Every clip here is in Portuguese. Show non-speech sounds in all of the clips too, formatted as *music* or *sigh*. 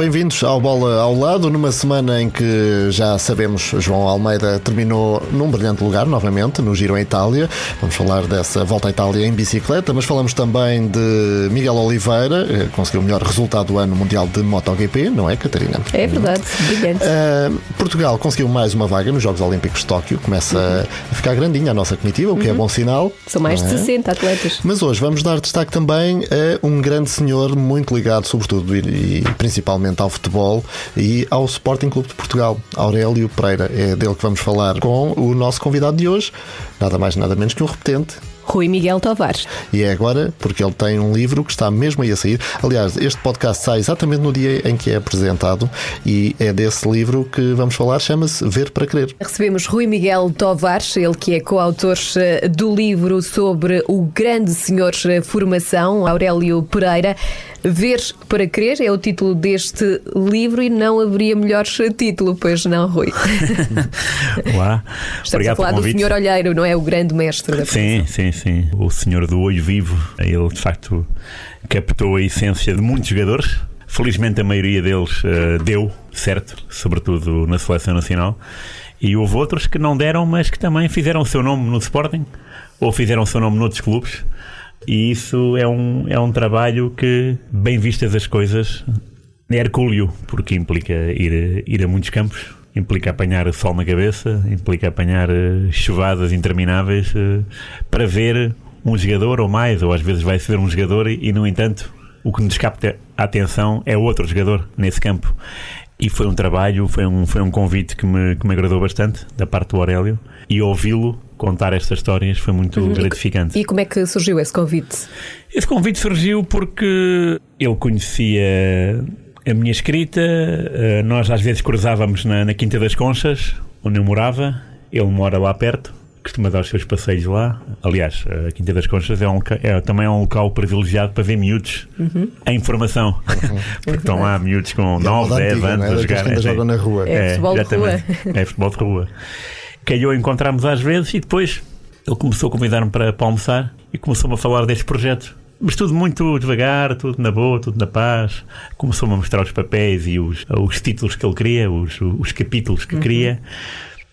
Bem-vindos ao Bola ao Lado, numa semana em que já sabemos João Almeida terminou num brilhante lugar novamente no Giro em Itália. Vamos falar dessa volta à Itália em bicicleta, mas falamos também de Miguel Oliveira, que conseguiu o melhor resultado do ano mundial de MotoGP, não é, Catarina? É verdade, brilhante. Uh, Portugal conseguiu mais uma vaga nos Jogos Olímpicos de Tóquio, começa uhum. a ficar grandinha a nossa comitiva, o que é uhum. é bom sinal. São mais de é? 60 atletas. Mas hoje vamos dar destaque também a um grande senhor muito ligado, sobretudo e, e ao futebol e ao Sporting Clube de Portugal, Aurélio Pereira. É dele que vamos falar com o nosso convidado de hoje, nada mais nada menos que um repetente, Rui Miguel Tovares. E é agora porque ele tem um livro que está mesmo aí a sair. Aliás, este podcast sai exatamente no dia em que é apresentado e é desse livro que vamos falar, chama-se Ver para Crer. Recebemos Rui Miguel Tovares, ele que é coautor eh, do livro sobre o grande senhor eh, formação, Aurélio Pereira. Ver para Crer é o título deste livro e não haveria melhor título, pois não, Rui? *laughs* Olá, Estamos Obrigado a falar do senhor Olheiro, não é? O grande mestre da Sim, sim, sim. O senhor do olho vivo, ele de facto captou a essência de muitos jogadores. Felizmente a maioria deles uh, deu, certo? Sobretudo na seleção nacional. E houve outros que não deram, mas que também fizeram o seu nome no Sporting ou fizeram o seu nome noutros clubes. E isso é um, é um trabalho que, bem vistas as coisas, é hercúleo, porque implica ir, ir a muitos campos, implica apanhar sol na cabeça, implica apanhar uh, chuvadas intermináveis uh, para ver um jogador ou mais, ou às vezes vai ser um jogador e, no entanto, o que nos capta a atenção é outro jogador nesse campo. E foi um trabalho, foi um, foi um convite que me, que me agradou bastante, da parte do Aurélio, e ouvi-lo contar estas histórias foi muito uhum. gratificante. E como é que surgiu esse convite? Esse convite surgiu porque ele conhecia a minha escrita, eh, nós às vezes cruzávamos na, na Quinta das Conchas, onde eu morava, ele mora lá perto, costuma dar os seus passeios lá. Aliás, a Quinta das Conchas é, um, é também é um local privilegiado para ver miúdos uhum. em formação. *laughs* Uhum. Porque estão lá miúdos com 9, 10 anos a jogar. É, jogam na rua. É, é futebol de rua. É futebol de rua. Calhou encontrarmos às vezes e depois ele começou a convidar-me para, para almoçar e começou-me a falar deste projeto mas tudo muito devagar, tudo na boa, tudo na paz. Começou-me a mostrar os papéis e os, os títulos que ele queria, os, os capítulos que uhum. queria.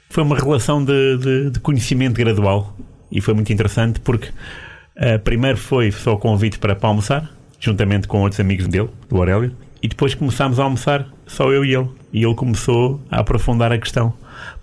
Foi uma relação de, de, de, conhecimento gradual e foi muito interessante porque uh, primeiro foi só o convite para, para almoçar, juntamente com outros amigos dele, do Aurélio, e depois começámos a almoçar só eu e ele. E ele começou a aprofundar a questão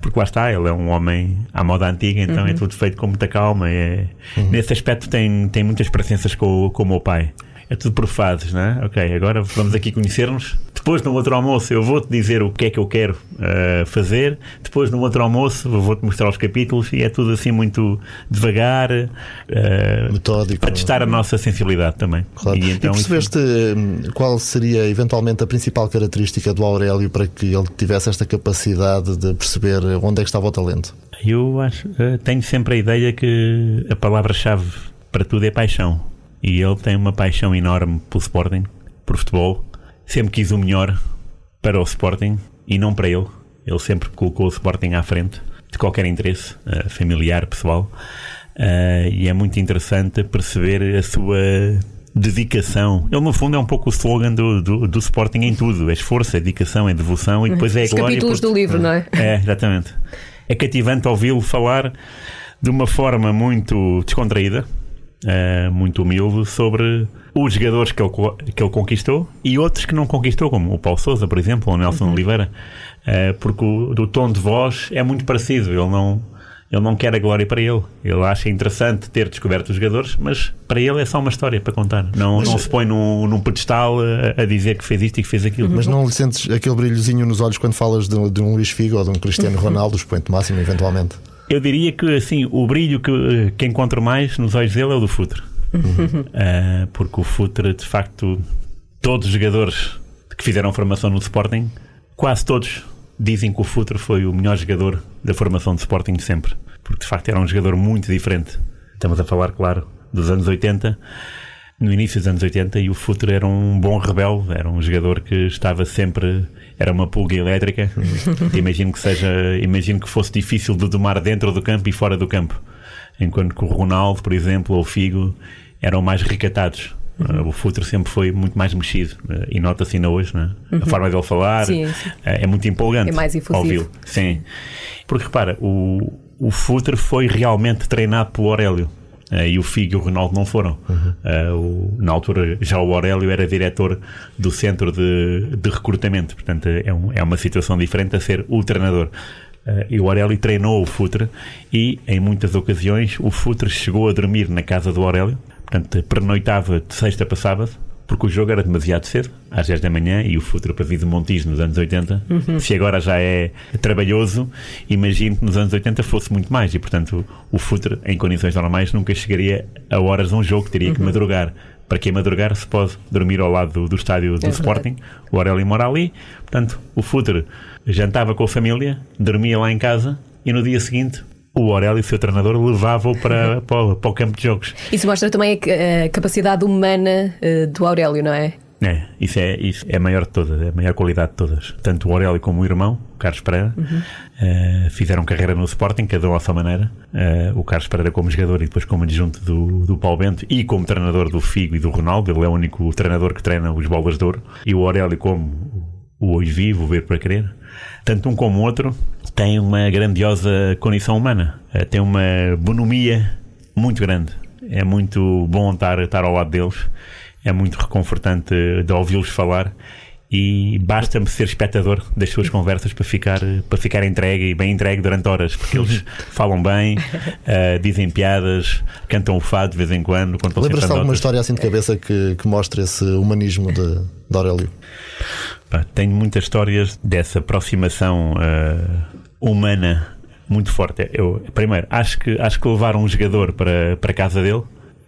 porque lá está, ele é um homem à moda antiga, então é uhum. é tudo feito com muita calma. É, uhum. Nesse aspecto tem, tem muitas presenças com, com o meu pai. É tudo por fases, não é? Ok, agora vamos aqui conhecer-nos. Depois, no outro almoço, eu vou-te dizer o que é que eu quero uh, fazer. Depois, no outro almoço, vou-te mostrar os capítulos e é tudo assim muito devagar, uh, metódico, para testar a nossa sensibilidade também. Claro. E, então, e percebeste isso... qual seria eventualmente a principal característica do Aurélio para que ele tivesse esta capacidade de perceber onde é que estava o talento? Eu acho, uh, tenho sempre a ideia que a palavra-chave para tudo é paixão. E ele tem uma paixão enorme pelo Sporting, por futebol sempre quis o melhor para o Sporting e não para ele. Ele sempre colocou o Sporting à frente de qualquer interesse uh, familiar, pessoal. Uh, e é muito interessante perceber a sua dedicação. Ele, no fundo, é um pouco o slogan do, do, do Sporting em tudo: é esforço, é dedicação, é devoção e depois é Os glória. capítulos por... do livro, não é? É, exatamente. É cativante ouvi-lo falar de uma forma muito descontraída, uh, muito humilde, sobre os jogadores que ele, que ele conquistou e outros que não conquistou, como o Paulo Souza, por exemplo, ou o Nelson uhum. Oliveira, uh, porque o, do tom de voz é muito parecido. Ele não, ele não quer a glória para ele. Ele acha interessante ter descoberto os jogadores, mas para ele é só uma história para contar. Não, mas, não se põe num, num pedestal a, a, dizer que fez isto e que fez aquilo. Mas não lhe sentes aquele brilhozinho nos olhos quando falas de, de um Luís Figo ou de um Cristiano Ronaldo, expoente máximo, eventualmente? Eu diria que assim, o brilho que, que encontro mais nos olhos dele é o do futuro uh, porque o Futre, de facto, todos os jogadores que fizeram formação no Sporting, quase todos dizem que o Futre foi o melhor jogador da formação de Sporting de sempre. Porque de facto era um jogador muito diferente. Estamos a falar, claro, dos anos 80. No início dos anos 80 e o Futre era um bom rebelde, era um jogador que estava sempre era uma pulga elétrica. *laughs* imagino que seja, imagino que fosse difícil de domar dentro do campo e fora do campo. Enquanto que o Ronaldo, por exemplo, ou o Figo eram mais recatados. Uhum. O Futre sempre foi muito mais mexido e nota-se ainda hoje, né? Uhum. a forma dele falar sim, sim. É, muito empolgante. É mais efusivo. Sim, porque repara, o, o Futre foi realmente treinado pelo Aurélio. Uh, e o Figo e o Ronaldo não foram. Uhum. Uh, o, na altura, já o Aurélio era diretor do centro de, de recrutamento, portanto, é, um, é, uma situação diferente a ser o treinador. Uh, e o Aurélio treinou o Futre e, em muitas ocasiões, o Futre chegou a dormir na casa do Aurélio, portanto, pernoitava de sexta para sábado, porque o jogo era demasiado cedo, às 10 da manhã, e o futuro para de Montijo nos anos 80, uhum. se agora já é trabalhoso, imagino que nos anos 80 fosse muito mais, e portanto o futuro, em condições normais, nunca chegaria a horas de um jogo, teria que uhum. madrugar. Para que madrugar se pode dormir ao lado do, do estádio do é Sporting, o Aurélio mora ali, portanto o futuro jantava com a família, dormia lá em casa, e no dia seguinte o Aurélio, seu treinador, levava-o para, *laughs* para, para, o campo de jogos. Isso mostra também a, capacidade humana uh, do Aurélio, não é? É, isso é, isso é a maior de todas, é a maior qualidade de todas. Tanto o Aurélio como o irmão, o Carlos Pereira, uhum. uh, fizeram carreira no Sporting, cada um à sua maneira. Uh, o Carlos Pereira como jogador e depois como adjunto do, do Paulo Bento e como treinador do Figo e do Ronaldo, ele é o único treinador que treina os bolas de ouro. E o Aurélio como o hoje vivo, o ver para querer. Tanto um como o outro tem uma grandiosa condição humana, eh, tem uma bonomia muito grande. É muito bom estar, estar ao lado deles, é muito reconfortante de ouvi-los falar e basta-me ser espectador das suas conversas para ficar, para ficar entregue e bem entregue durante horas, porque eles *laughs* falam bem, uh, dizem piadas, cantam o fado de vez em quando. Lembras-te de alguma história assim de cabeça que, que mostre esse humanismo de, de Aurélio? Pá, tenho muitas histórias dessa aproximação uh, humana muito forte. Eu, primeiro, acho que, acho que levar um jogador para, para casa dele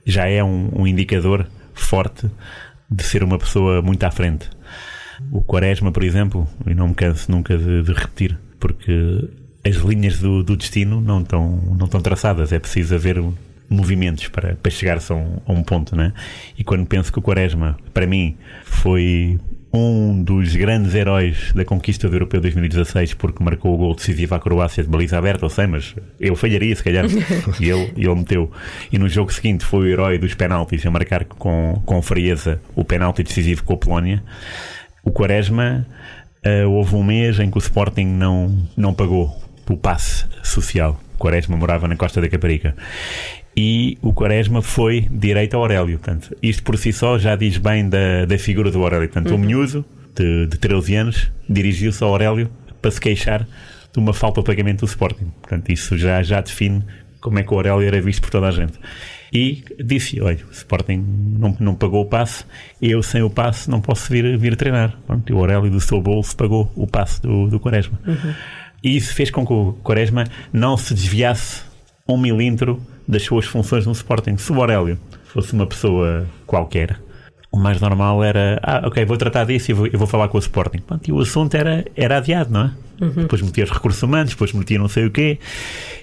já é um, um indicador forte de ser uma pessoa muito à frente. O Quaresma, por exemplo, e não me canso nunca de, de repetir, porque as linhas do, do, destino não estão, não estão traçadas, é preciso haver movimentos para, para chegar-se a um, a um ponto, né? E quando penso que o Quaresma, para mim, foi um dos grandes heróis da conquista do Europeu 2016 porque marcou o gol decisivo à Croácia de baliza aberta, ou sei, mas eu falharia se calhar *laughs* e ele, ele meteu. E no jogo seguinte foi o herói dos penaltis a marcar com, com frieza o penalti decisivo com a Polónia. O Quaresma uh, houve um mês em que o Sporting não, não pagou o passe social Quaresma morava na costa da Caparica e o Quaresma foi direito ao Aurélio. Portanto, isto por si só já diz bem da, da figura do Aurélio. Portanto, uhum. o miúdo de, de 13 anos dirigiu-se ao Aurélio para se queixar de uma falta de pagamento do Sporting. Portanto, isso já, já define como é que o Aurélio era visto por toda a gente. E disse: Olha, o Sporting não, não pagou o passe, eu sem o passe não posso vir, vir treinar. Pronto, e o Aurélio do seu bolso pagou o passe do, do Quaresma. Uhum. E isso fez com que o Quaresma não se desviasse um milímetro das suas funções no Sporting. Se o Aurélio fosse uma pessoa qualquer, o mais normal era, ah, ok, vou tratar disso e vou, eu vou falar com o Sporting. Pronto, e o assunto era, era adiado, não é? Uhum. Depois metia os recursos humanos, depois metia não sei o quê,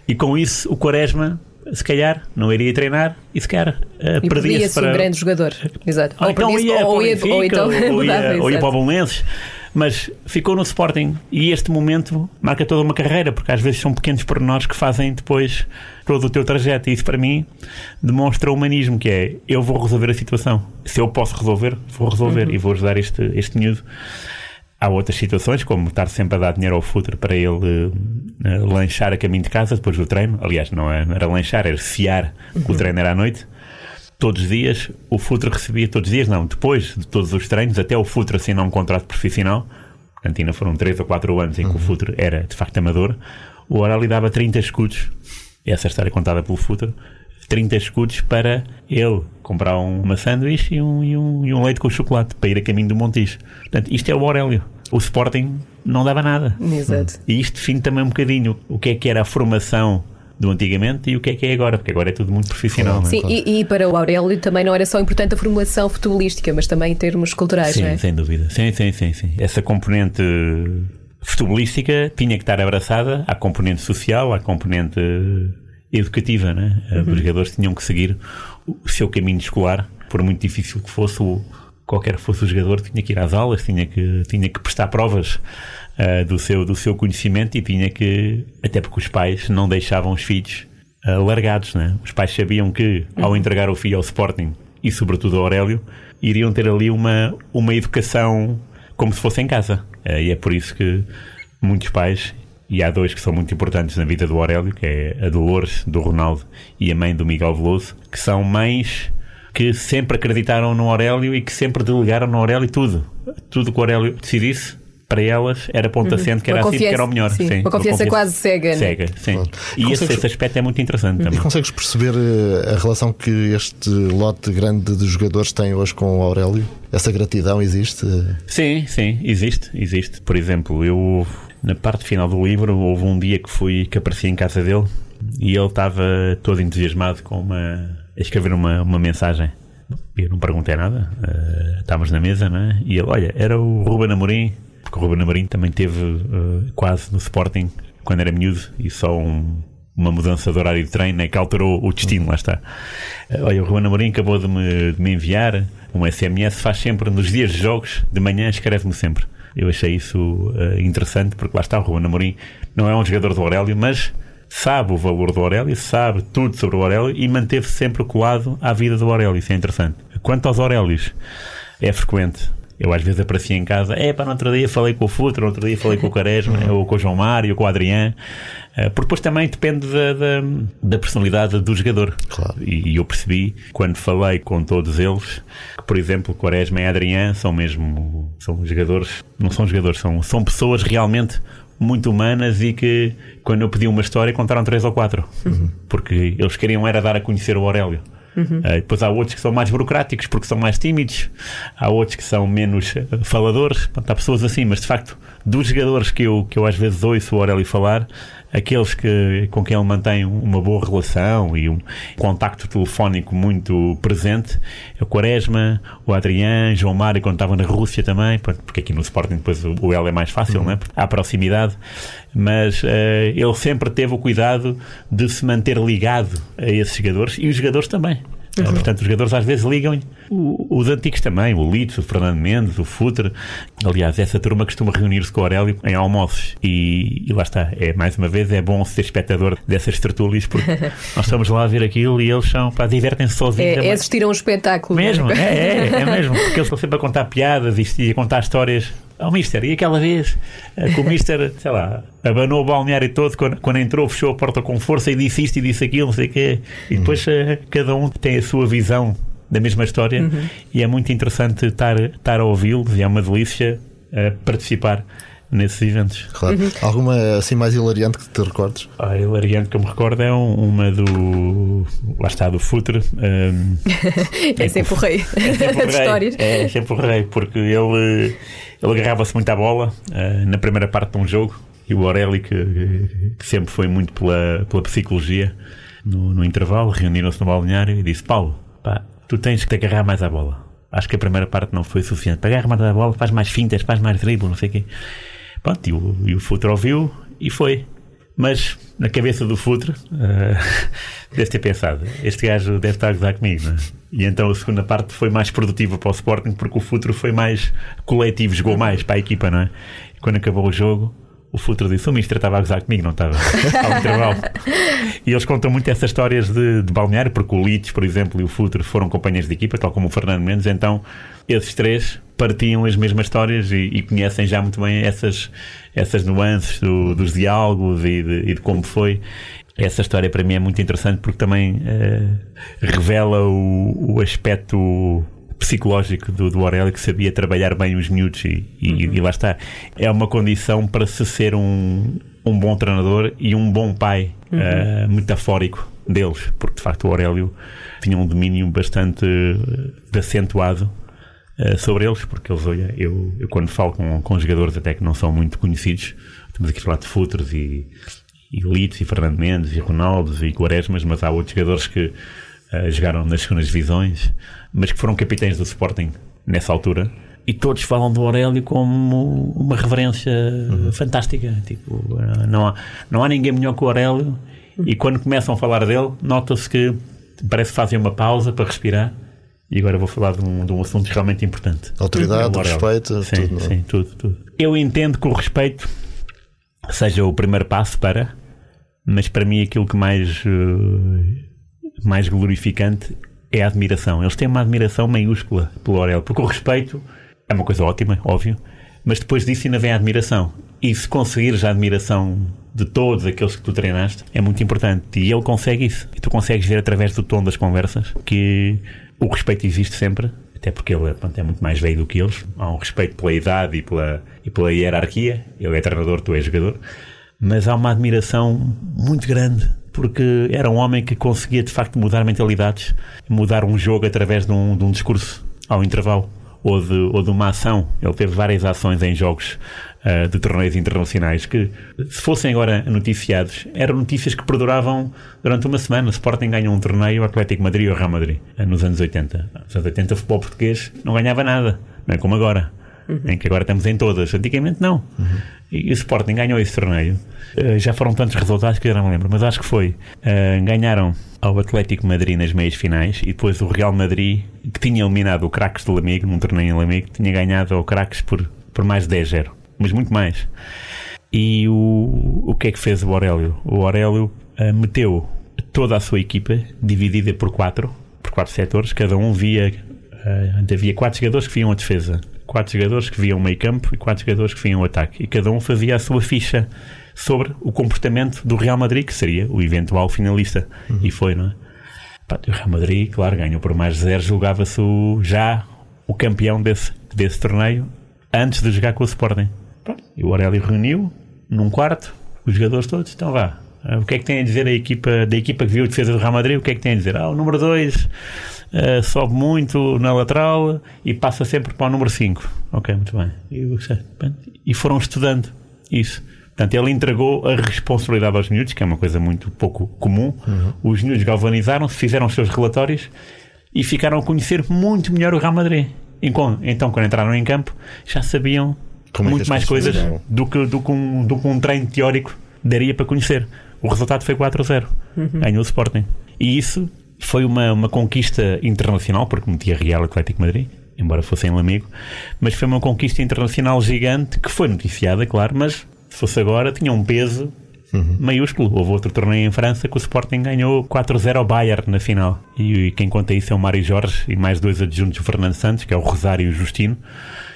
e com isso o Quaresma se calhar não iria treinar e se calhar uh, perdia-se para... um grande jogador. Exato. Ou, ou então ia, ou, ia, ou, então ou *laughs* ia, ou ia para o mas ficou no Sporting e este momento marca toda uma carreira, porque às vezes são pequenos pormenores que fazem depois todo o teu trajeto. E isso para mim demonstra o humanismo, que é eu vou resolver a situação. Se eu posso resolver, vou resolver uhum. e vou ajudar este, este miúdo. Há outras situações, como estar sempre a dar dinheiro ao futre para ele uh, lanchar a caminho de casa depois do treino. Aliás, não, é, era lanchar, era fiar, uhum. o treino era à noite todos os dias, o Futre recebia, todos os dias não, depois de todos os treinos, até o Futre assinar um contrato profissional, portanto ainda foram 3 ou 4 anos em que uhum. o Futre era de facto amador, o Orali dava 30 escudos, essa história é contada pelo Futre, 30 escudos para ele comprar uma sanduíche e um, e, um, e um leite com chocolate para ir a caminho do Montijo. Portanto, isto é o Aurélio. O Sporting não dava nada. Exato. E isto define também um bocadinho o que é que era a formação do antigamente e o que é que é agora, porque agora é tudo muito profissional. Sim, é? e, e, para o Aurélio também não era só importante a formulação futebolística, mas também em termos culturais, sim, não é? sem dúvida. Sim, sim, sim, sim. Essa componente futebolística tinha que estar abraçada à componente social, à componente educativa, né? Uhum. Os jogadores tinham que seguir o seu caminho escolar por muito difícil que fosse, o, qualquer que fosse o jogador, tinha que ir às aulas, tinha que, tinha que prestar provas uh, do, seu, do seu conhecimento e tinha que, até porque os pais não deixavam os filhos uh, largados, né? Os pais sabiam que, ao entregar o filho ao Sporting e, sobretudo, ao Aurélio, iriam ter ali uma, uma educação como se fosse em casa. Uh, e é por isso que muitos pais, e há dois que são muito importantes na vida do Aurélio, que é a Dolores, do Ronaldo, e a mãe do Miguel Veloso, que são mães que sempre acreditaram no Aurélio e que sempre delegaram no Aurélio tudo. Tudo que o Aurélio decidisse, para elas era ponta uhum. que era assim que era o melhor. Sim, sim, uma, confiança uma confiança quase cega. Cega, sim. Claro. E consegues... esse, esse, aspecto é muito interessante e também. E consegues perceber eh, a relação que este lote grande de jogadores tem hoje com o Aurélio? Essa gratidão existe? Sim, sim, existe, existe. Por exemplo, eu na parte final do livro houve um dia que fui que apareci em casa dele e ele estava todo entusiasmado com uma a escrever uma, uma mensagem. Eu não perguntei nada, uh, estávamos na mesa, né? E ele, olha, era o Ruben Amorim porque o Ruben Amorim também teve uh, quase no Sporting quando era miúdo e só um, uma mudança de horário de treino é que alterou o destino, lá está. Uh, olha, o Ruben Amorim acabou de me, de me enviar um SMS, faz sempre nos dias de jogos, de manhã escreve-me sempre. Eu achei isso uh, interessante porque lá está, o Ruben Amorim não é um jogador do Aurélio, mas sabe o valor do Aurélio, sabe tudo sobre o Aurélio e manteve sempre colado à vida do Aurélio. Isso é interessante. Quanto aos Aurélios, é frequente eu às vezes aparecia em casa, é para no outro dia falei com o Futre, no outro dia falei com o Quaresma, uhum. ou com o João Mário, ou com o Adriano, eh, porque depois também depende da, da, da personalidade do jogador. Claro. E, e, eu percebi, quando falei com todos eles, que, por exemplo, Quaresma e Adriano são mesmo são jogadores, não são jogadores, são, são pessoas realmente muito humanas e que, quando eu pedi uma história, contaram três ou quatro. Uhum. Porque eles queriam era dar a conhecer o Aurélio. Uhum. Uh, depois há outros que são mais burocráticos porque são mais tímidos, há outros que são menos eh, faladores, há pessoas assim, mas de facto, dos jogadores que eu, que eu às vezes ouço o Aurélio falar, aqueles que, com quem ele mantém uma boa relação e um contacto telefónico muito presente, o Quaresma, o Adriano, João Mário, quando estava na Rússia também, porque aqui no Sporting depois o L é mais fácil, uhum. né? há proximidade, mas uh, ele sempre teve o cuidado de se manter ligado a esses jogadores e os jogadores também. Uhum. Portanto, os jogadores às vezes ligam os antigos também, o Lito, o Fernando Mendes, o Futre. Aliás, essa turma costuma reunir-se com o Aurélio em almoços. E, e, lá está, é mais uma vez, é bom ser espectador dessas tertúlias, porque *laughs* nós estamos lá a ver aquilo e eles são, pá, divertem-se sozinhos. É, é assistir a um espetáculo. Mesmo, é, é, é *laughs* mesmo, porque eles estão sempre a contar piadas e a contar histórias ao Mister. E aquela vez eh, que o Mister, *laughs* sei lá, abanou o balneário todo quando, quando, entrou, fechou a porta com força e disse isto e disse aquilo, não sei o quê. E depois uh, cada um tem a sua visão da mesma história uhum. e é muito interessante estar, estar a ouvi-los e é uma delícia uh, participar nesses eventos. Claro. Uhum. Alguma assim mais hilariante que te recordes? A hilariante que eu me recordo é uma do. Lá está, do Futre. Um, *laughs* é, sempre *laughs* o rei. É sempre o rei. histórias. É, sempre o rei, porque ele, ele agarrava-se muito à bola uh, na primeira parte de um jogo e o Aureli, que, que sempre foi muito pela, pela psicologia, no, no intervalo, reuniram-se no balneário e disse: Paulo, pá, tu tens que te agarrar mais à bola. Acho que a primeira parte não foi suficiente. Para agarrar mais à bola, faz mais fintas, faz mais drible, não sei o quê. Pronto, e o, e o Futre ouviu e foi. Mas na cabeça do Futre uh, *laughs* deve ter pensado: este gajo deve estar a gozar comigo. Não é? E então a segunda parte foi mais produtiva para o Sporting porque o Futre foi mais coletivo, jogou mais para a equipa, não é? E quando acabou o jogo, o Futre disse: O Mister estava a gozar comigo, não estava? Ao intervalo. E eles contam muito essas histórias de, de balneário, porque o Leeds, por exemplo, e o Futre foram companheiros de equipa, tal como o Fernando Mendes, então esses três partiam as mesmas histórias e, e conhecem já muito bem essas, essas nuances do, dos diálogos e de, e de, como foi. Essa história para mim é muito interessante porque também uh, revela o, o aspecto psicológico do, do Aurélio que sabia trabalhar bem os miúdos e, e, uhum. e, lá está. É uma condição para se ser um, um bom treinador e um bom pai uhum. uh, metafórico deles, porque de facto o Aurélio tinha um domínio bastante uh, acentuado uh, sobre eles, porque eles, olha, eu, eu quando falo com, com jogadores até que não são muito conhecidos, estamos aqui a falar de Futres e, e Litos e Fernando Mendes e Ronaldo e Quaresmas, mas há outros jogadores que uh, jogaram nas segundas divisões, mas que foram capitães do Sporting nessa altura. E todos falam do Aurélio como uma reverência uhum. fantástica. Tipo, não há, não há ninguém melhor que o Aurélio. E quando começam a falar dele, nota-se que parece que fazem uma pausa para respirar E agora vou falar de um, de um assunto realmente importante. Autoridade, É respeito, sim, tudo, não é? Sim, tudo, tudo. Eu entendo que o respeito seja o primeiro passo para, mas para mim aquilo que mais, eh, mais glorificante é a admiração. Eles têm uma admiração maiúscula pelo Orel, porque o respeito é uma coisa ótima, óbvio, mas depois disso ainda vem a admiração. E se conseguires a admiração de todos aqueles que tu treinaste, é muito importante. E ele consegue isso. E tu consegues ver através do tom das conversas que o respeito existe sempre, até porque ele pronto, é muito mais velho do que eles. Há um respeito pela idade e pela, e pela hierarquia. Ele é treinador, tu és jogador. Mas há uma admiração muito grande, porque era um homem que conseguia de facto mudar mentalidades, mudar um jogo através de um, de um discurso ao intervalo ou de, ou de uma ação. Ele teve várias ações em jogos ah, de torneios internacionais que, se fossem agora noticiados, eram notícias que perduravam durante uma semana. O Sporting ganhou um torneio, o Atlético Madrid ou o Real Madrid, ah, nos anos 80. Nos anos 80 o futebol português não ganhava nada, não é como agora. Em que agora estamos em todas. Antigamente não. E o Sporting ganhou esse torneio. Ah, já foram tantos resultados que eu não me lembro, mas acho que foi. Ah, ganharam ao Atlético Madrid nas meias finais e depois o Real Madrid, que tinha eliminado o Craques de Lamigo, num torneio em Lamigo, tinha ganhado ao Craques por, por mais de 10-0. Mas muito mais. E o, o que é que fez o Aurélio? O Aurélio ah, meteu toda a sua equipa, dividida por quatro, por quatro setores, cada um via. havia quatro jogadores que viam a defesa, quatro jogadores que viam o meio campo e quatro jogadores que viam o ataque. E cada um fazia a sua ficha sobre o comportamento do Real Madrid, que seria o eventual finalista. E foi, não é? Pá, o Real Madrid, claro, ganhou por mais de zero, julgava-se já o campeão desse, desse torneio antes de jogar com o Sporting. Pronto, E o Aurélio reuniu num quarto os jogadores todos, então vá. O que é que tem a dizer a equipa da equipa que viu a defesa do Real Madrid? O que é que tem a dizer? Ah, o número 2 sobe muito na lateral e passa sempre para o número 5. Ok, muito bem. E, foram estudando isso. Portanto, ele entregou a responsabilidade aos miúdos, que é uma coisa muito pouco comum. Os miúdos galvanizaram-se, fizeram os seus relatórios e ficaram a conhecer muito melhor o Real Madrid. Enquanto- Então, quando entraram em campo, já sabiam Como é muito as mais coisas do que, do, que um, do que um treino teórico daria para conhecer. O resultado foi 4-0. Ganhou o Sporting. E isso foi uma, uma conquista internacional, porque metia Real Atlético Madrid, embora fosse em Lamigo, mas foi uma conquista internacional gigante que foi noticiada, claro, mas se fosse agora tinha um peso maiúsculo. Houve outro torneio em França que o Sporting ganhou 4-0 ao Bayern na final. E, quem conta isso é o Mário Jorge e mais dois adjuntos, o Fernando Santos, que é o Rosário e o Justino,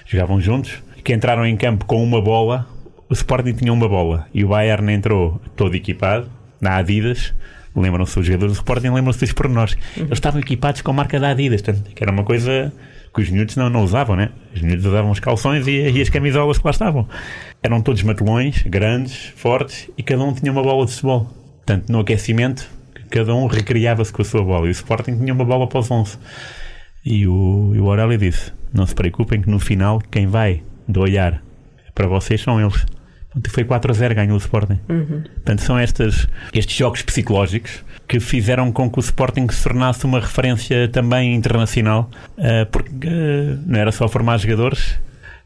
jogavam juntos, que entraram em campo com uma bola. O Sporting tinha uma bola e o Bayern entrou todo equipado, na Adidas. Lembram-se os jogadores do Sporting, lembram-se dos pormenores. Eles estavam equipados com a marca da Adidas, portanto, que era uma coisa que os miúdos não, não usavam, né? Os miúdos usavam os calções e, e as camisolas que lá estavam. Eram todos matelões, grandes, fortes, e cada um tinha uma bola de futebol. Portanto, no aquecimento, cada um recriava-se com a sua bola. E o Sporting tinha uma bola para os 11. E o, e o Aurélio disse: Não se preocupem, que no final, quem vai de olhar para vocês são eles. Foi 4 a 0, ganhou o Sporting. Portanto, são estas, estes jogos psicológicos que fizeram com que o Sporting se tornasse uma referência também internacional, eh, porque eh, não era só formar jogadores,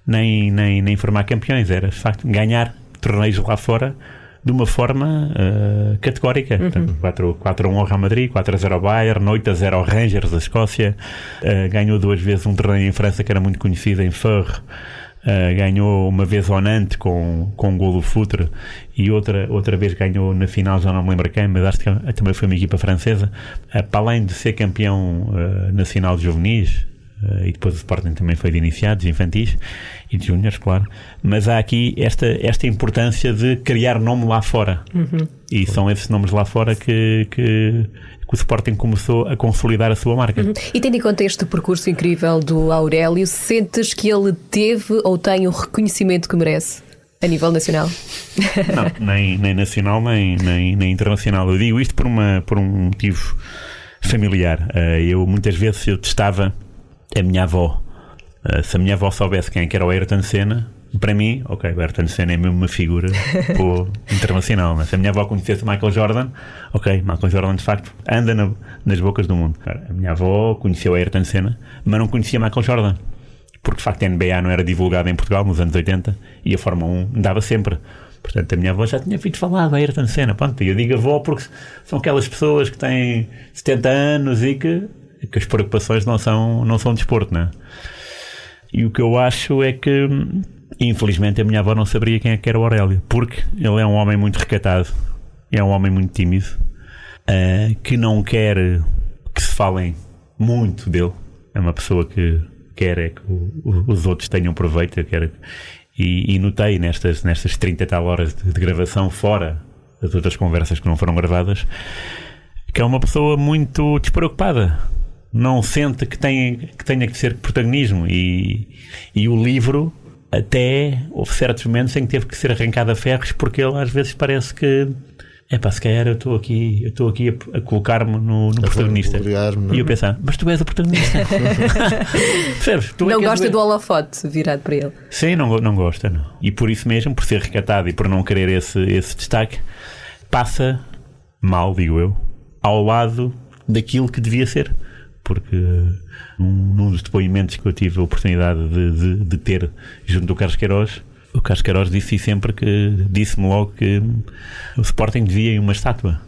nem, nem, nem formar campeões, era de facto ganhar torneios lá fora de uma forma eh, categórica. Portanto, 4, 4 a 1 ao Real Madrid, 4 a 0 ao Bayern, 8 a 0 ao Rangers da Escócia, eh, ganhou duas vezes um torneio em França que era muito conhecido, em Feur. Uh, ganhou uma vez ao Nantes com, com um gol do Futre e outra, outra vez ganhou na final, já não me lembro quem, mas acho que também foi uma equipa francesa. Uh, para além de ser campeão uh, nacional de juvenis, e depois o Sporting também foi de iniciados, infantis e de júniores, claro. Mas há aqui esta, esta importância de criar nome lá fora. E são esses nomes lá fora que, que, que o Sporting começou a consolidar a sua marca. E tendo em conta este percurso incrível do Aurélio, sentes que ele teve ou tem o reconhecimento que merece a nível nacional? *laughs* Não, nem, nem nacional, nem, nem, nem internacional. Eu digo isto por, uma, por um motivo familiar. Uh, eu muitas vezes eu testava a minha avó. Uh, se a minha avó soubesse quem é era o Ayrton Senna, para mim, ok, o Ayrton Senna é mesmo uma figura pô, *laughs* internacional. Mas se a minha avó conhecesse Michael Jordan, ok, Michael Jordan de facto anda na, nas bocas do mundo. A minha avó conheceu o Ayrton Senna, mas não conhecia Michael Jordan. Porque de facto a NBA não era divulgada em Portugal nos anos 80 e a Fórmula 1 dava sempre. Portanto, a minha avó já tinha ouvido falar da Ayrton Senna. Pronto, eu digo avó porque são aquelas pessoas que têm 70 anos e que que as preocupações não são, não são desporto, não é? E o que eu acho é que, infelizmente, a minha avó não sabia quem é que era o Aurélio, porque ele é um homem muito recatado, é um homem muito tímido, uh, que não quer que se falem muito dele. É uma pessoa que quer é que o, os outros tenham proveito, quer, e, e, notei nestas, nestas 30 tal horas de, de gravação, fora das outras conversas que não foram gravadas, que é uma pessoa muito despreocupada. Não sente que, tem, que tenha que ser protagonismo. E, e o livro, até houve certos momentos em que teve que ser arrancado a ferros, porque ele às vezes parece que. É pá, se calhar eu estou aqui, eu estou aqui a, a colocar-me no, no protagonista. E eu pensar, mas tu és o protagonista. *laughs* Percebes? Tu é não é gosta do holofote virado para ele. Sim, não, não gosta, não. E por isso mesmo, por ser recatado e por não querer esse, esse destaque, passa mal, digo eu, ao lado daquilo que devia ser. Porque num, num dos depoimentos que eu tive a oportunidade de, de, de ter junto do Carlos Queiroz, o Carlos Queiroz disse sempre que disse-me logo que o Sporting devia em uma estátua.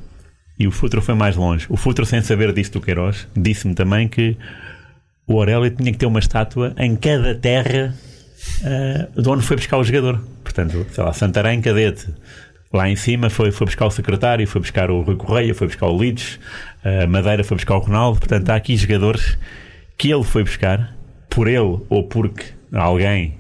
E o Futuro foi mais longe. O Futuro, sem saber disso do Queiroz, disse-me também que o Aurélio tinha que ter uma estátua em cada terra uh, de onde foi buscar o jogador. Portanto, sei lá, Santarém, Cadete, Lá em cima foi, foi buscar o secretário, foi buscar o Rui Correia, foi buscar o Leeds, a Madeira foi buscar o Ronaldo. Portanto, há aqui jogadores que ele foi buscar, por ele ou porque alguém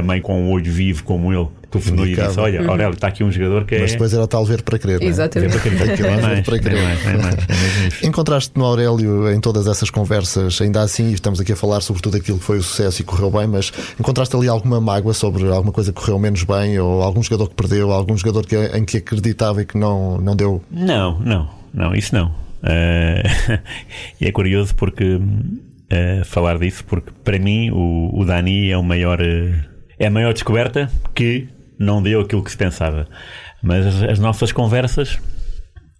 também com um olho vivo como ele telefonou e disse: Olha, uhum. Aurélio, está aqui um jogador que é. Mas depois era tal ver para crer. É? Exatamente. Ver para crer. É mais, para crer. Mais, mais, mais. *laughs* Encontraste no Aurélio em todas essas conversas, ainda assim, estamos aqui a falar sobre tudo aquilo que foi o sucesso e correu bem, mas encontraste ali alguma mágoa sobre alguma coisa que correu menos bem, ou algum jogador que perdeu, algum jogador que, em que acreditava e que não, não deu? Não, não, não, isso não. Uh, *laughs* e é curioso porque uh, falar disso, porque para mim o, o Dani é o maior. Uh, é a maior descoberta que não deu aquilo que se pensava. Mas as, as nossas conversas,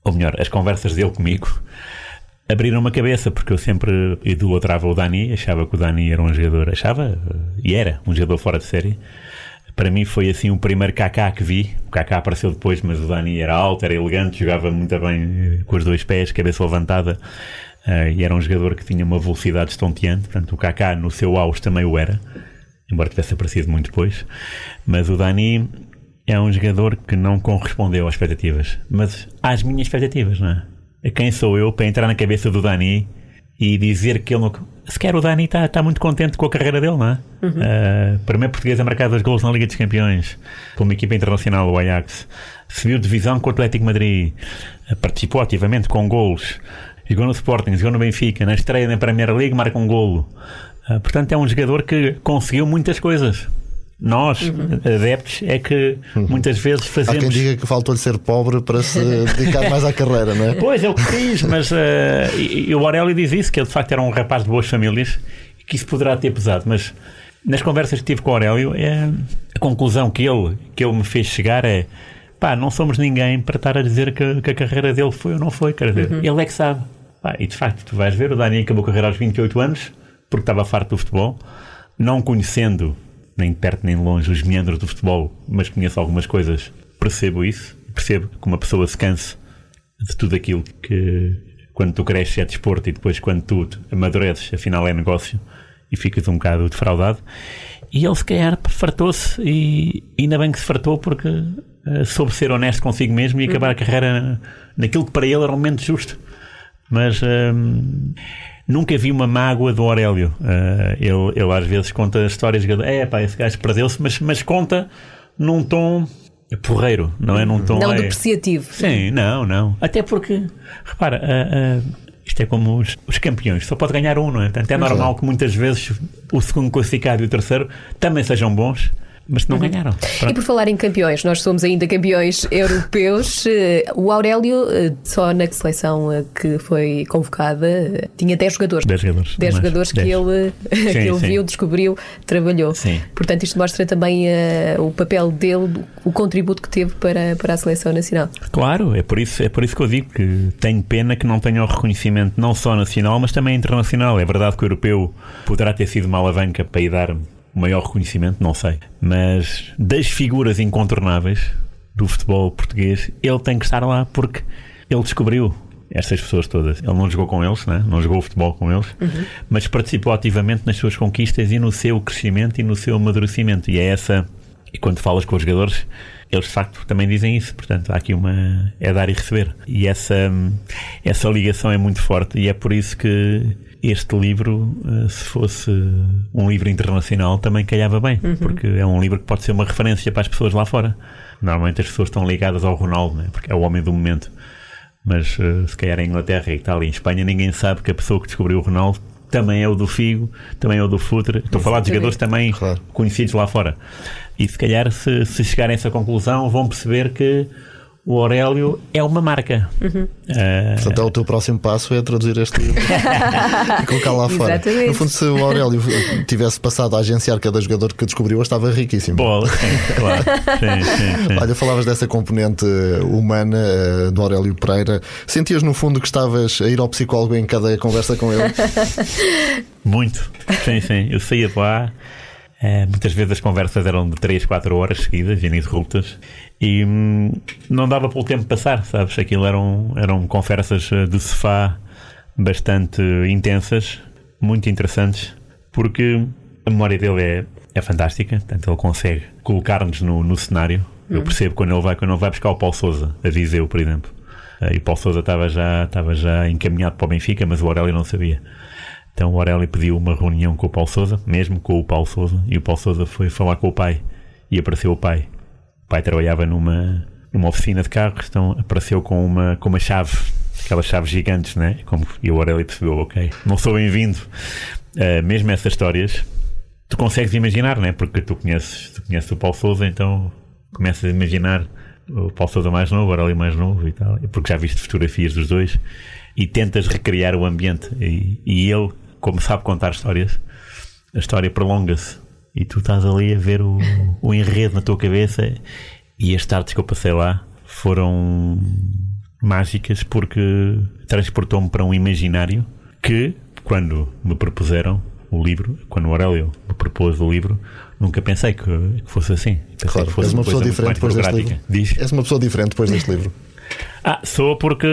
ou melhor, as conversas dele comigo, abriram uma cabeça, porque eu sempre idolatrava o Dani, achava que o Dani era um jogador, achava, e era, um jogador fora de série. Para mim foi assim o primeiro Kaká que vi. O Kaká apareceu depois, mas o Dani era alto, era elegante, jogava muito bem eh, com os dois pés, cabeça levantada, uh, e era um jogador que tinha uma velocidade estonteante. Portanto, o Kaká no seu auge também o era embora tivesse aparecido muito depois. Mas o Dani é um jogador que não correspondeu às expectativas, mas às minhas expectativas, não é? Quem sou eu para entrar na cabeça do Dani e dizer que ele não. Sequer o Dani está, está muito contente com a carreira dele, não é? Uhum. Uh, primeiro português a marcar dois gols na Liga dos Campeões, com uma equipa internacional, o Ajax. Subiu divisão com o Atlético Madrid, uh, participou ativamente com gols. Jogou no Sporting, jogou no Benfica, na estreia na Premier League marca um golo. Ah, portanto, é um jogador que conseguiu muitas coisas. Nós, uhum. adeptos, é que uhum. muitas vezes fazemos. Há quem diga que faltou-lhe ser pobre para se dedicar mais à carreira, não é? *laughs* Pois, é o que diz, mas uh, e, e o Aurélio diz isso, que ele de facto era um rapaz de boas famílias e que isso poderá ter pesado, mas nas conversas que tive com o Aurélio, é, a conclusão que ele, que ele me fez chegar é pá, não somos ninguém para estar a dizer que, que a carreira dele foi ou não foi, quer dizer, uhum. ele é que sabe. Pá, e de facto, tu vais ver, o Dani acabou a carreira aos 28 anos porque estava farto do futebol, não conhecendo nem perto nem longe os meandros do futebol, mas conheço algumas coisas, percebo isso, percebo que uma pessoa se canse de tudo aquilo que quando tu cresces é desporto e depois quando tu amadureces, afinal é negócio e ficas um bocado defraudado. E ele se calhar fartou-se e ainda bem que se fartou porque uh, soube ser honesto consigo mesmo e acabar a carreira naquilo que para ele era um momento justo. Mas uh, Nunca vi uma mágoa do Aurélio. Uh, ele, ele às vezes conta histórias de é pá, esse gajo perdeu-se, mas, mas conta num tom porreiro, não é num tom. Não é... depreciativo. Sim, não, não. Até porque, repara, uh, uh, isto é como os, os, campeões, só pode ganhar um, não é? Portanto, é normal que muitas vezes o segundo classificado e o terceiro também sejam bons mas não uhum. ganharam. Pronto. E por falar em campeões, nós somos ainda campeões *laughs* europeus. Eh, o Aurélio, eh, só na seleção eh, que foi convocada, tinha 10 jogadores. 10 jogadores. 10 jogadores *laughs* que ele, sim, que ele viu, descobriu, trabalhou. Sim. Portanto, isto mostra também uh, o papel dele, o contributo que teve para, para a seleção nacional. Claro, é por, isso, é por isso que eu digo que tenho pena que não tenha o reconhecimento não só nacional, mas também internacional. É verdade que o europeu poderá ter sido uma alavanca para ir dar maior reconhecimento, não sei. Mas das figuras incontornáveis do futebol português, ele tem que estar lá porque ele descobriu. estas pessoas todas. Ele não jogou com eles, né? não jogou futebol com eles, uhum. mas participou ativamente nas suas conquistas e no seu crescimento e no seu amadurecimento. E é essa, e quando falas com os jogadores, eles de facto também dizem isso. Portanto, há aqui uma. é dar e receber. E essa, essa ligação é muito forte e é por isso que este livro, eh, se fosse um livro internacional, também calhava bem, uhum. porque é um livro que pode ser uma referência para as pessoas lá fora. Normalmente as pessoas estão ligadas ao Ronaldo, né? porque é o homem do momento. Mas uh, se calhar em Inglaterra, Itália e Espanha, ninguém sabe que a pessoa que descobriu o Ronaldo também é o do Figo, também é o do Futre. Estou a falar de jogadores também claro. conhecidos lá fora. E se calhar, se, se chegarem a essa conclusão, vão perceber que o Aurélio é uma marca. Uhum. Uh... Portanto, é o teu próximo passo é traduzir este livro *laughs* e colocar lá fora. Exatamente. No fundo, se o Aurélio tivesse passado a agenciar cada jogador que descobriu, estava riquíssimo. Bola, sim, claro. *laughs* sim, sim, sim. Olha, falavas dessa componente humana uh, do Aurélio Pereira. Sentias no fundo que estavas a ir ao psicólogo em cada conversa com ele? *laughs* Muito. Sim, sim. Eu saía lá. Uh, muitas vezes as conversas eram de 3, 4 horas seguidas, ininterruptas, e hum, não dava pelo tempo passar, sabes? Aquilo eram, eram conversas eh, de sofá bastante intensas, muito interessantes, porque a memória dele é, é fantástica, portanto, ele consegue colocar-nos no, no cenário. Eu uhum. percebo quando ele vai, quando ele vai buscar o Paulo Souza, a Viseu, por exemplo. Uh, e o Paulo Souza estava já, estava já encaminhado para o Benfica, mas o Aurélio não sabia. Então o Aurélio pediu uma reunião com o Paulo Souza, mesmo com o Paulo Souza, e o Paulo Souza foi falar com o pai. E apareceu o pai. O pai trabalhava numa, numa oficina de carros, então apareceu com uma, com uma chave, aquelas chaves gigantes, né? Como, e o Aurélio percebeu, ok, não sou bem-vindo. Uh, mesmo essas histórias, tu consegues imaginar, né? Porque tu conheces, tu conheces o Paulo Souza, então começas a imaginar o Paulo Souza mais novo, o Aurélio mais novo e tal, porque já viste fotografias dos dois e tentas recriar o ambiente. E, e ele como sabe contar histórias, a história prolonga-se e tu estás ali a ver o, o enredo na tua cabeça e as tardes que eu passei lá foram mágicas porque transportou-me para um imaginário que, quando me propuseram o livro, quando o Aurélio me propôs o livro, nunca pensei que, que fosse assim. Pensei claro, que fosse és uma pessoa diferente depois deste livro. Diz? És uma pessoa diferente depois deste livro. Ah, sou porque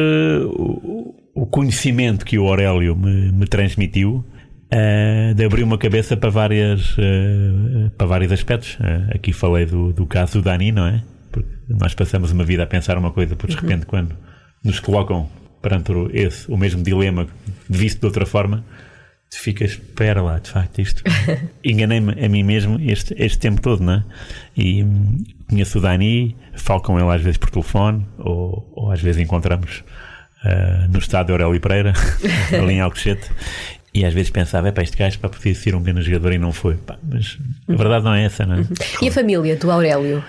o conhecimento que o Aurélio me, me transmitiu uh, de abrir uma cabeça para, várias, uh, para vários aspectos. Uh, aqui falei do, do caso do Dani, não é? Porque nós passamos uma vida a pensar uma coisa, por de repente, uhum. quando nos colocam perante esse, o mesmo dilema, visto de outra forma, tu ficas, espera lá, de facto, isto. *laughs* Enganei-me a mim mesmo este, este tempo todo, não é? E hum, conheço o Dani, falo com ele às vezes por telefone, ou, ou às vezes encontramos uh, no estádio Aurélio Pereira, *laughs* ali em Alcochete, e às vezes pensava, é para este gajo para poder ser um grande jogador e não foi. Pá, mas a verdade não é essa, não é? Uhum. E a família do Aurélio?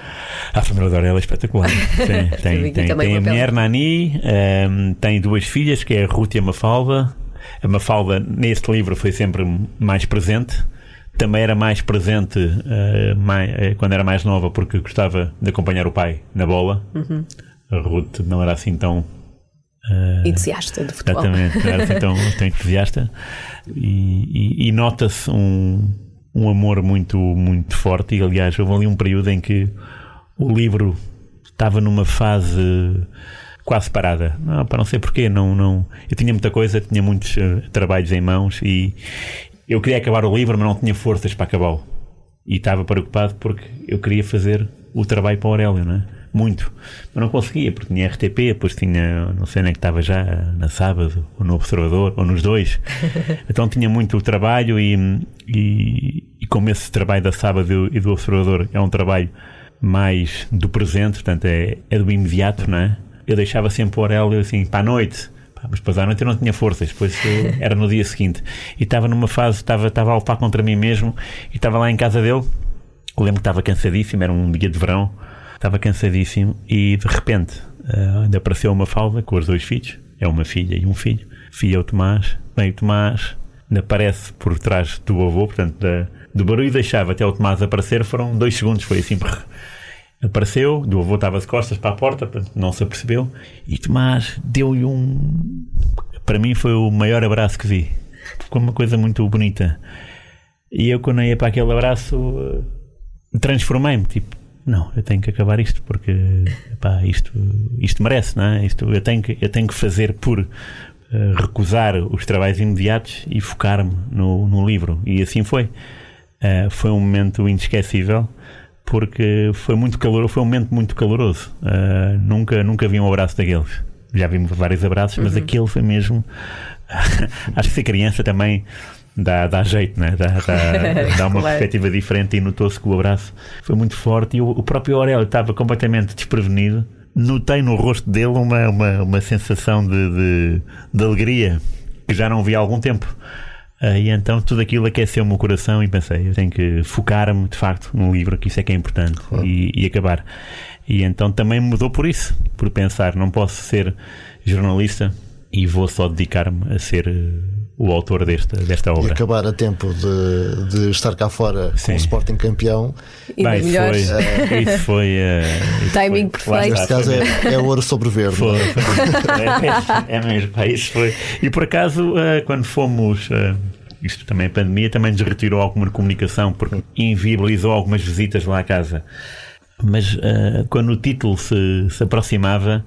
A família do Aurélio é espetacular. *laughs* Tem, tem, tem, tem a mulher Nani, um, ehm, tem duas filhas, que é a Ruth e a Mafalda. A Mafalda, neste livro, foi sempre mais presente. Também era mais presente uh, mais, uh, quando era mais nova, porque gostava de acompanhar o pai na bola. Uhum. A Ruth não era assim tão Uh, entusiasta de futebol. Exatamente, era assim tão, tão entusiasta e, e, e nota-se um, um amor muito, muito forte. E aliás, houve ali um período em que o livro estava numa fase quase parada. Não, para não sei porquê, não, não. Eu tinha muita coisa, tinha muitos uh, trabalhos em mãos e eu queria acabar o livro, mas não tinha forças para acabá-lo. E estava preocupado porque eu queria fazer o trabalho para o Aurélio, não é? Muito, mas não conseguia, porque tinha RTP, depois tinha, não sei nem que estava já na sábado, ou no Observador, ou nos dois. *laughs* Então tinha muito trabalho e, e, e como esse trabalho da sábado e do Observador é um trabalho mais do presente, portanto é, é do imediato, não é? Eu deixava sempre o Aurélio assim para a noite, mas depois à noite eu não tinha forças, depois *laughs* era no dia seguinte. E estava numa fase, estava, estava a lutar contra mim mesmo, e estava lá em casa dele. Eu lembro que estava cansadíssimo, era um dia de verão, estava cansadíssimo e de repente uh, ainda apareceu uma falda com os dois filhos, é uma filha e um filho. Filha é o Tomás, bem, o Tomás ainda aparece por trás do avô, portanto, da, do barulho deixava até o Tomás aparecer foram dois segundos, foi assim. Apareceu, do avô estava de costas para a porta, não se apercebeu, e Tomás deu-lhe um. Para mim foi o maior abraço que vi. Ficou uma coisa muito bonita. E eu, quando ia para aquele abraço, eh, transformei-me. Tipo, não, eu tenho que acabar isto porque epá, isto, isto merece, não é? Isto, eu, tenho que, eu tenho que fazer por uh, recusar os trabalhos imediatos e focar-me no, no livro. E assim foi. Uh, foi um momento inesquecível porque foi muito caloroso, foi um momento muito caloroso. Uh, nunca, nunca vi um abraço daqueles. Já vimos vários abraços, mas uhum. aquele foi mesmo. *laughs* Acho que ser criança também dá, dá jeito, né? dá, dá, *laughs* dá uma claro. perspectiva diferente e notou-se que o abraço foi muito forte e o, o próprio Aurélio estava completamente desprevenido. Notei no rosto dele uma, uma, uma sensação de, de, de alegria que já não vi há algum tempo. Uh, e então tudo aquilo aqueceu-me o coração e pensei, eu tenho que focar-me de facto no livro, que isso é que é importante, claro. e, e, acabar. E então também mudou por isso, por pensar, não posso ser jornalista e vou só dedicar-me a ser o autor desta, desta obra. E acabar a tempo de, de estar cá fora Sim. com o Sporting campeão. E Bem, *laughs* isso foi, uh, isso foi uh, timing foi, perfeito. Neste caso é, é ouro sobre verde. Foi, é, é, é, mesmo, isso foi. E por acaso, uh, quando fomos. isto também a pandemia também nos retirou alguma comunicação porque inviabilizou algumas visitas lá à casa. Mas quando o título se, se aproximava,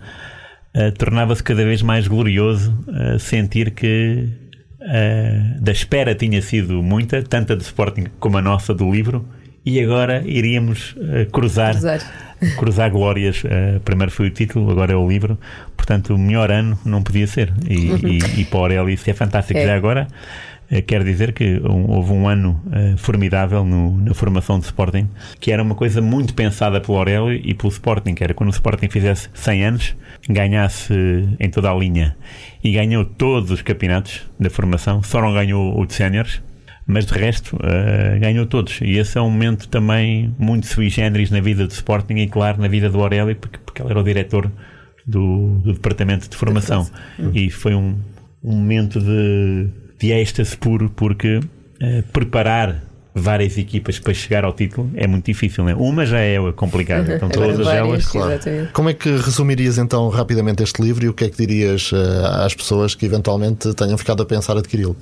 tornava-se cada vez mais glorioso sentir que uh, da espera tinha sido muita, tanto a do Sporting como a nossa do livro, e agora iríamos uh, cruzar, cruzar, *laughs* cruzar. glórias. Uh, primeiro foi o título, agora é o livro. Portanto, o melhor ano não podia ser. E, uhum. e, e para o Aurélio isso é fantástico. É. Já agora, uh, quero dizer que houve um ano formidável no, na formação do Sporting, que era uma coisa muito pensada pelo Aurélio e pelo Sporting, que era quando o Sporting fizesse 100 anos, ganhasse em toda a linha e ganhou todos os campeonatos da formação, só não ganhou o de séniores, mas de resto uh, ganhou todos. E esse é um momento também muito sui generis na vida do Sporting e, claro, na vida do Aurélio, porque, porque ele era o diretor do, do departamento de formação. E foi um, um momento de, de êxtase puro, porque uh, preparar várias equipas para chegar ao título é muito difícil, né? Uma já é complicada, então todas elas. Claro. Como é que resumirias então rapidamente este livro e o que é que dirias uh, às pessoas que eventualmente tenham ficado a pensar adquiri-lo?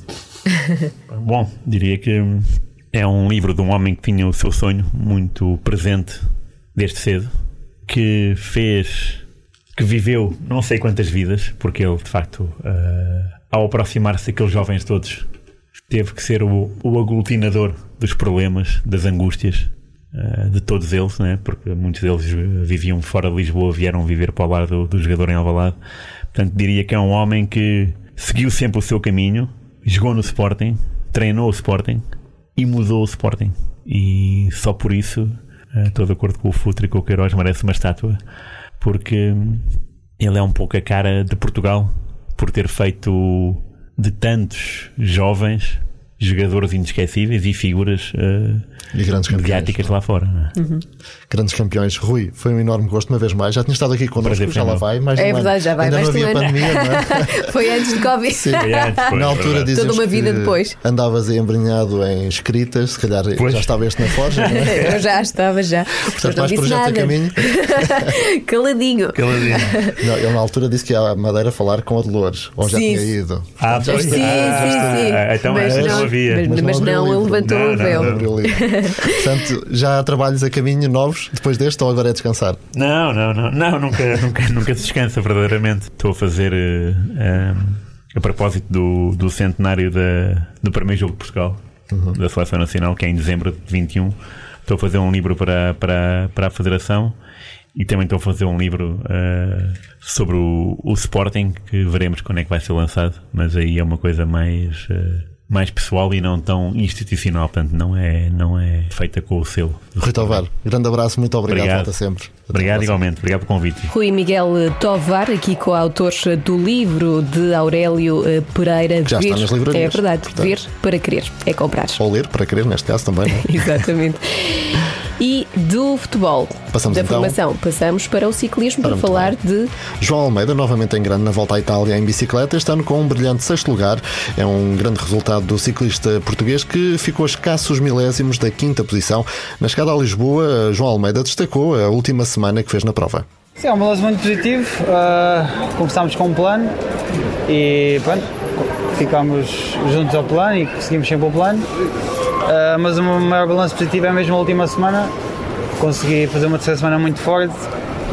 *laughs* Bom, diria que é um livro de um homem que tinha o seu sonho muito presente desde cedo, que fez, que viveu não sei quantas vidas, porque ele de facto, uh, ao aproximar-se daqueles jovens todos, teve que ser o, o aglutinador dos problemas, das angústias uh, de todos eles, né? porque muitos deles viviam fora de Lisboa, vieram viver para o lado do, do jogador em Alvalade. Portanto, diria que é um homem que seguiu sempre o seu caminho, jogou no Sporting, treinou o Sporting e mudou o Sporting. E só por isso, uh, estou de acordo com o Futre e com o Queiroz, merece uma estátua, porque ele é um pouco a cara de Portugal por ter feito de tantos jovens jogadores inesquecíveis e figuras uh, e grandes mediáticas lá fora. É? Uhum. Grandes campeões. Rui, foi um enorme gosto uma vez mais. Já tinha estado aqui connosco, já lá vai. Mais é verdade, já vai. Ainda não havia pandemia, não é? *laughs* foi antes de Covid. Sim. Foi antes, foi, Na altura dizes Toda uma vida depois. andavas aí embrenhado em escritas, se calhar pois. já estava este na forja, não é? *laughs* Eu já estava, já. Portanto, mais projetos nada. a caminho. *laughs* Caladinho. Caladinho. Não, ele na altura disse que ia à Madeira falar com a Dolores, ou já tinha ido. Ah, sim, sim, sim. Ah, então mas não, havia. Mas, mas, mas não, ele levantou não, o véu. *laughs* Portanto, já há trabalhos a caminho novos depois deste ou agora é descansar? Não, não, não, não nunca, *laughs* nunca, nunca se descansa verdadeiramente. Estou a fazer uh, a propósito do, do centenário da, do primeiro jogo de Portugal, uhum. da Seleção Nacional, que é em dezembro de 21. Estou a fazer um livro para, para, para a Federação e também estou a fazer um livro uh, sobre o, o Sporting, que veremos quando é que vai ser lançado, mas aí é uma coisa mais. Uh, mais pessoal e não tão institucional, portanto não é, não é feita com o selo. Rui Tovar, grande abraço, muito obrigado, obrigado. volta sempre. Até obrigado igualmente, obrigado pelo convite. Rui Miguel Tovar, aqui com a autor do livro de Aurélio eh, Pereira. Já ver, está nas livrarias. É verdade, portanto. ver para querer, é comprar. Ou ler para querer, neste caso também. É? *laughs* Exatamente. E do futebol, Passamos da então formação, passamos para o ciclismo para, para falar bem. de. João Almeida, novamente em grande na volta à Itália em bicicleta, este ano com um brilhante sexto lugar. É um grande resultado do ciclista português que ficou a escassos milésimos da quinta posição. Na chegada a Lisboa, João Almeida destacou a última semana que fez na prova. Sim, é um balanço muito positivo. Uh, começámos com um plano e pronto, ficámos juntos ao plano e seguimos sempre o plano. Uh, mas o maior balanço positivo é mesmo a última semana, consegui fazer uma terceira semana muito forte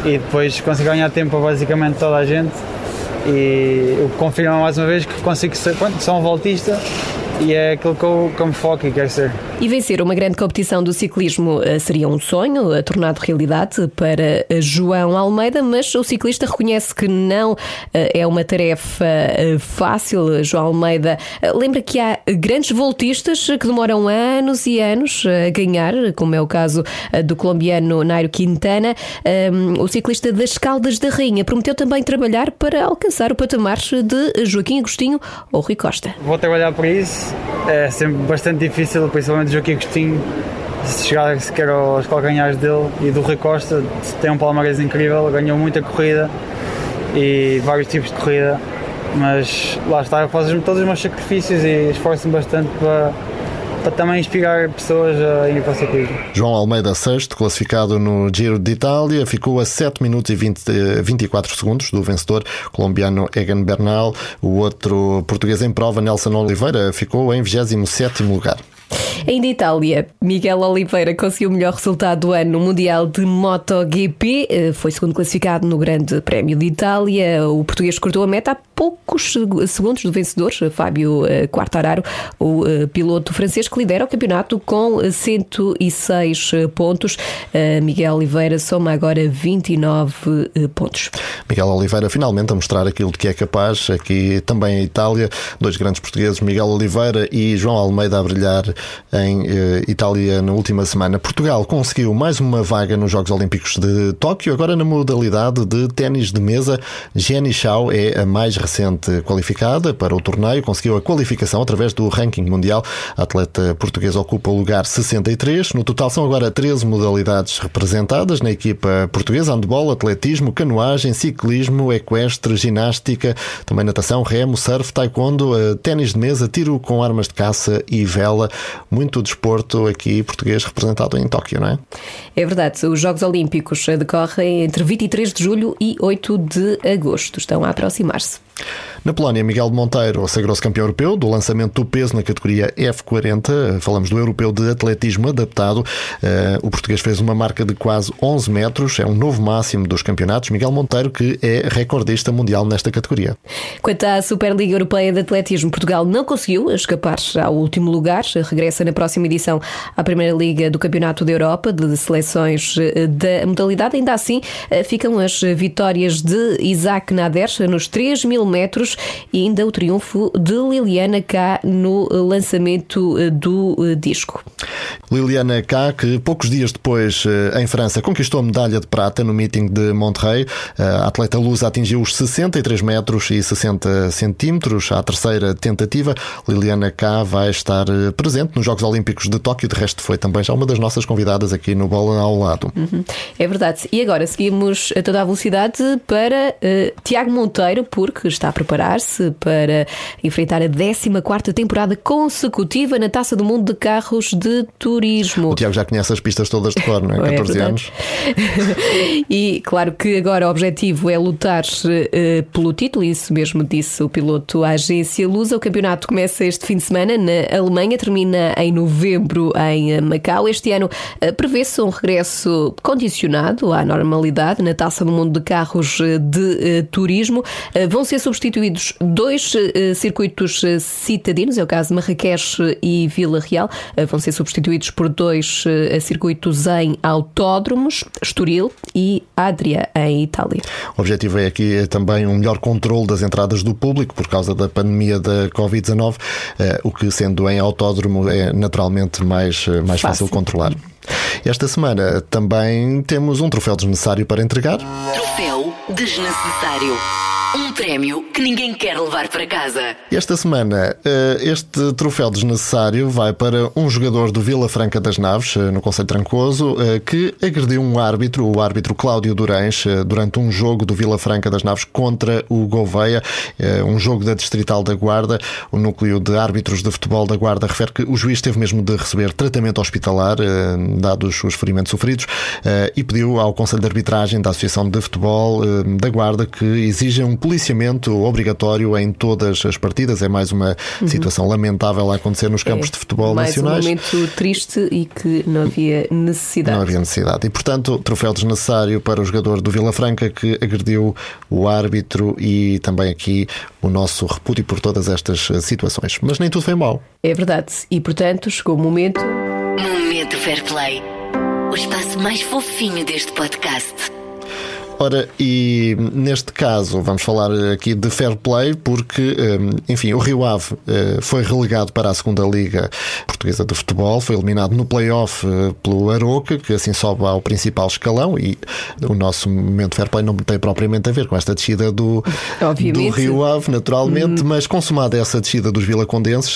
e depois consegui ganhar tempo a basicamente toda a gente. E o que confirma mais uma vez que consigo ser, pronto, sou um voltista e é aquilo que eu, que eu me foco e quero ser. E vencer uma grande competição do ciclismo eh, seria um sonho eh, tornado realidade para eh, João Almeida, mas o ciclista reconhece que não é uma tarefa fácil. João Almeida lembra que há grandes voltistas que demoram anos e anos a ganhar, como é o caso do colombiano Nairo Quintana. Ehm, o ciclista das Caldas da Rainha prometeu também trabalhar para alcançar o patamar de Joaquim Agostinho ou Rui Costa. Vou trabalhar por isso é sempre bastante difícil, principalmente o Joaquim Agostinho, chegar sequer aos calcanhares dele e do Rui Costa, tem um palmarés incrível, ganhou muita corrida e vários tipos de corrida, mas lá está, eu faço todos os meus sacrifícios e esforço-me bastante para para também inspirar pessoas a irem para o ciclismo. João Almeida, sexto, classificado no Giro de Itália, ficou a 7 minutos e 20, 24 segundos do vencedor colombiano Egan Bernal. O outro português em prova, Nelson Oliveira, ficou em 27 lugar. Ainda Itália, Miguel Oliveira conseguiu o melhor resultado do ano no Mundial de MotoGP, eh, foi segundo classificado no Grande Prémio de Itália. O português cortou a meta há poucos segundos do vencedor, Fábio eh, Quartararo, o eh, piloto francês que lidera o campeonato com 106 pontos. Miguel Oliveira soma agora 29 pontos. Miguel Oliveira finalmente a mostrar aquilo de que é capaz. Aqui também em Itália, dois grandes portugueses, Miguel Oliveira e João Almeida a brilhar em eh, Itália na última semana. Portugal conseguiu mais uma vaga nos Jogos Olímpicos de Tóquio, agora na modalidade de ténis de mesa. Jenny Chao é a mais recente qualificada para o torneio, conseguiu a qualificação através do ranking mundial. A atleta portuguesa ocupa o lugar 63. No total são agora 13 modalidades representadas na equipa portuguesa: handball, atletismo, canoagem, ciclismo, equestre, ginástica, também natação, remo, surf, taekwondo, eh, ténis de mesa, tiro com armas de caça e vela muito desporto aqui português representado em Tóquio, não é? É verdade. Os Jogos Olímpicos decorrem entre 23 de julho e 8 de agosto. Estão a aproximar-se. Na Polónia, Miguel de Monteiro sagrou-se campeão europeu do lançamento do peso na categoria F40. Falamos do europeu de atletismo adaptado. Eh, o português fez uma marca de quase 11 metros, é um novo máximo dos campeonatos. Miguel Monteiro, que é recordista mundial nesta categoria. Quanto à Superliga Europeia de Atletismo, Portugal não conseguiu escapar ao último lugar. Regressa na próxima edição à Primeira Liga do Campeonato da Europa de seleções eh, da modalidade. Ainda assim, eh, ficam as vitórias de Isaac Nader nos 3 mil metros e ainda o triunfo de Liliana K no lançamento eh, do eh, disco. Liliana K, que poucos dias depois eh, em França conquistou a medalha de prata no meeting de Monterrey. A atleta lusa atingiu os 63 metros e 60 centímetros à terceira tentativa. Liliana K vai estar presente nos Jogos Olímpicos de Tóquio. De resto, foi também já uma das nossas convidadas aqui no Bola ao Lado. Uhum. É verdade. E agora seguimos a toda a velocidade para uh, Tiago Monteiro, porque está preparado preparar-se para enfrentar a 14 temporada consecutiva na Taça do Mundo de Carros de Turismo. O Tiago já conhece as pistas todas de cor, não é? 14 é anos. *laughs* e claro que agora o objetivo é lutar uh, pelo título, isso mesmo disse o piloto à agência Lusa. O campeonato começa este fim de semana na Alemanha, termina em novembro em Macau. Este ano uh, prevê-se um regresso condicionado à normalidade na Taça do Mundo de Carros de uh, Turismo. vão ser substituídos dois uh, circuitos uh, citadinos, é o caso de Marrakech e Vila Real, uh, vão ser substituídos por dois circuitos em autódromos, Estoril e Adria, em Itália. O objetivo é aqui também um melhor controle das entradas do público por causa da pandemia da Covid-19, o que sendo em autódromo é naturalmente mais, mais fácil, fácil controlar. Esta semana também temos um troféu desnecessário para entregar. Troféu desnecessário. Um prémio que ninguém quer levar para casa. Esta semana, eh, este troféu desnecessário vai para um jogador do Vila Franca das Naves, eh, no Conselho Trancoso, eh, que agrediu um árbitro, o árbitro Cláudio Durães, durante um jogo do Vila Franca das Naves contra o Gouveia, um jogo da Distrital da Guarda. O núcleo de árbitros de futebol da Guarda refere que o juiz teve mesmo de receber tratamento hospitalar, dados os ferimentos sofridos, e pediu ao Conselho de Arbitragem da Associação de Futebol da Guarda que exija um policial aliciamento obrigatório em todas as partidas. É mais uma situação lamentável a acontecer nos campos É, de futebol mais nacionais. um momento triste e que não havia necessidade. Não havia necessidade. E, portanto, troféu desnecessário para o jogador do Vila Franca que agrediu o árbitro e também aqui o nosso repúdio por todas estas situações. Mas nem tudo foi mau. É verdade. E portanto chegou o momento. Momento Fair Play. O espaço mais fofinho deste podcast. Ora, e neste caso vamos falar aqui de fair play porque, eh, enfim, o Rio Ave eh, foi relegado para a segunda Liga Portuguesa de Futebol, foi eliminado no play-off eh, pelo Aroca, que assim sobe ao principal escalão e o nosso momento fair play não tem propriamente a ver com esta descida do, do. Rio Ave, naturalmente, mas consumada essa descida dos vilacondenses,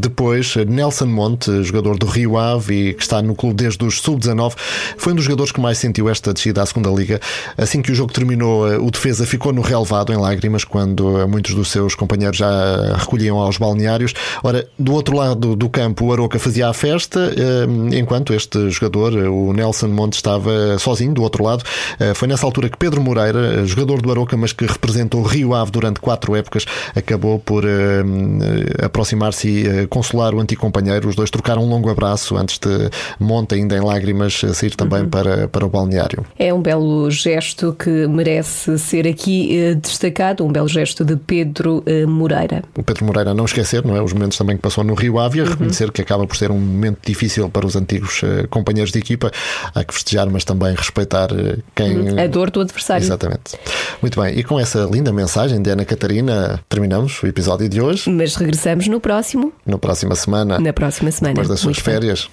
depois Nelson Monte, jogador do Rio Ave e que está no clube desde os sub-19, foi um dos jogadores que mais sentiu esta descida à segunda Liga. Assim que o jogo terminou, eh, o defesa ficou no relevado em lágrimas quando eh, muitos dos seus companheiros já recolhiam aos balneários. Ora, do outro lado do campo, o Aroca fazia a festa, eh, enquanto este jogador, eh, o Nelson Monte, estava sozinho do outro lado. Eh, Foi nessa altura que Pedro Moreira, eh, jogador do Aroca, mas que representou Rio Ave durante quatro épocas, acabou por eh, eh, aproximar-se e eh, consolar o antigo companheiro. Os dois trocaram um longo abraço antes de Monte, ainda em lágrimas, eh, sair também para, para o balneário. É um belo gesto que merece ser aqui eh, destacado, um belo gesto de Pedro eh, Moreira. o Pedro Moreira não esquecer, não é? Os momentos também que passou no Rio Ave, e a reconhecer que acaba por ser um momento difícil para os antigos eh, companheiros de equipa. Há que festejar, mas também respeitar quem. A dor do adversário. Exatamente. Muito bem, e com essa linda mensagem de Ana Catarina, terminamos o episódio de hoje. Mas regressamos no próximo, Na próxima semana, na próxima semana. depois das suas Muito férias.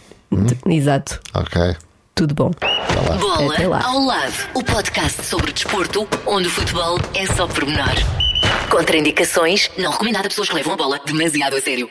Exato. Ok. Tudo bom. Bola Até lá. ao lado. O podcast sobre desporto, onde o futebol é só pormenor. Contraindicações, não recomendado a pessoas que levam a bola demasiado a sério.